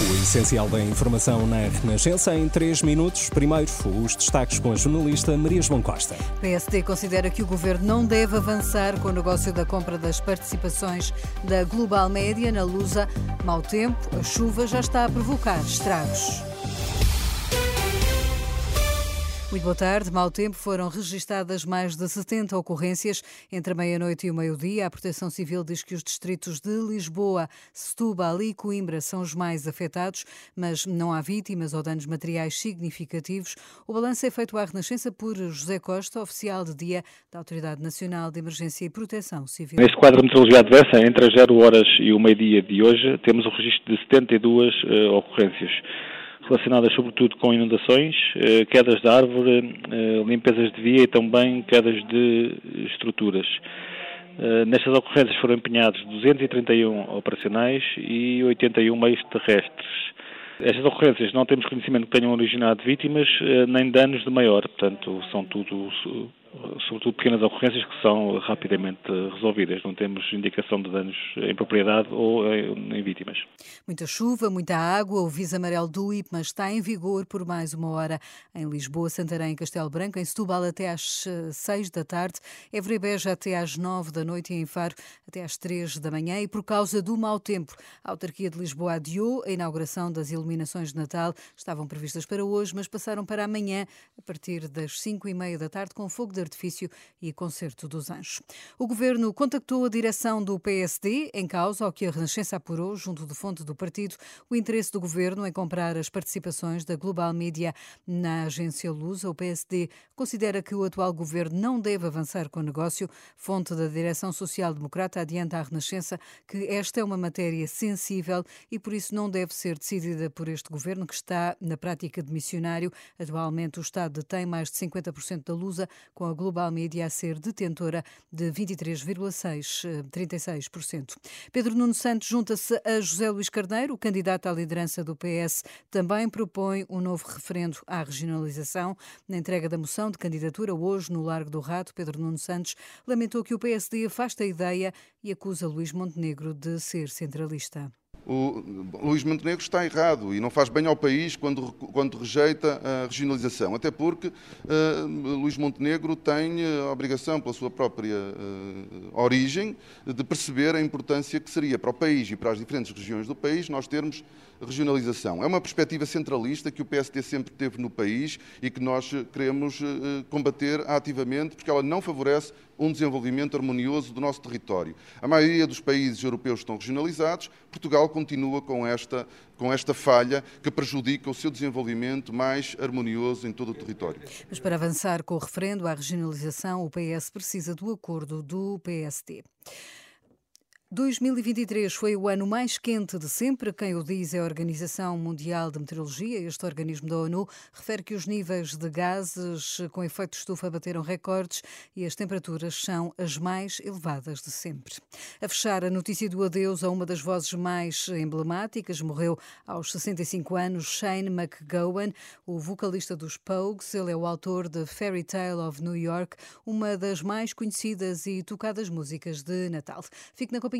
O essencial da informação na Renascença em 3 minutos. Primeiro, os destaques com a jornalista Maria João Costa. PSD considera que o governo não deve avançar com o negócio da compra das participações da Global Média na Lusa. Mau tempo, a chuva já está a provocar estragos. Muito boa tarde. Mau tempo foram registadas mais de 70 ocorrências entre a meia-noite e o meio-dia. A Proteção Civil diz que os distritos de Lisboa, Setúbal e Coimbra são os mais afetados, mas não há vítimas ou danos materiais significativos. O balanço é feito à Renascença por José Costa, oficial de dia da Autoridade Nacional de Emergência e Proteção Civil. Neste quadro de meteorologia adversa, entre as 0 horas e o meio-dia de hoje, temos o registro de 72 uh, ocorrências relacionadas sobretudo com inundações, eh, quedas de árvore, eh, limpezas de via e também quedas de estruturas. Eh, nestas ocorrências foram empenhados 231 operacionais e 81 meios terrestres. Estas ocorrências não temos conhecimento que tenham originado vítimas nem danos de maior, portanto, são tudo sobretudo pequenas ocorrências que são rapidamente resolvidas. Não temos indicação de danos em propriedade ou em vítimas. Muita chuva, muita água. O Visa Amarelo do IPMA está em vigor por mais uma hora em Lisboa, Santarém Castelo Branco, em Setúbal até às 6 eh, da tarde, Évora e Beja até às 9 da noite e em Faro até às 3 da manhã. E por causa do mau tempo, a autarquia de Lisboa adiou a inauguração das iluminações de Natal. Estavam previstas para hoje, mas passaram para amanhã, a partir das 5 e meia da tarde, com fogo de artifício e concerto dos anjos. O governo contactou a direção do PSD, em causa ao que a Renascença apurou, junto do fonte do partido, o interesse do governo em comprar as participações da Global Media na agência Lusa. O PSD considera que o atual governo não deve avançar com o negócio. Fonte da direção social-democrata adianta à Renascença que esta é uma matéria sensível e por isso não deve ser decidida por este governo que está na prática de missionário. Atualmente o Estado detém mais de 50% da Lusa, com a Global Media a ser detentora de 23,36%. Pedro Nuno Santos junta-se a José Luís Carneiro, candidato à liderança do PS, também propõe um novo referendo à regionalização. Na entrega da moção de candidatura hoje no Largo do Rato, Pedro Nuno Santos lamentou que o PSD afasta a ideia e acusa Luís Montenegro de ser centralista o Luís Montenegro está errado e não faz bem ao país quando, quando rejeita a regionalização, até porque uh, Luís Montenegro tem a obrigação, pela sua própria uh, origem, de perceber a importância que seria para o país e para as diferentes regiões do país nós termos regionalização. É uma perspectiva centralista que o PSD sempre teve no país e que nós queremos uh, combater ativamente, porque ela não favorece um desenvolvimento harmonioso do nosso território. A maioria dos países europeus estão regionalizados, Portugal continua com esta, com esta falha que prejudica o seu desenvolvimento mais harmonioso em todo o território. Mas para avançar com o referendo à regionalização, o PS precisa do acordo do PSD. 2023 foi o ano mais quente de sempre. Quem o diz é a Organização Mundial de Meteorologia. Este organismo da ONU refere que os níveis de gases com efeito estufa bateram recordes e as temperaturas são as mais elevadas de sempre. A fechar a notícia do adeus a uma das vozes mais emblemáticas, morreu aos 65 anos Shane McGowan, o vocalista dos Pogues. Ele é o autor de Fairy Tale of New York, uma das mais conhecidas e tocadas músicas de Natal. Fique na companhia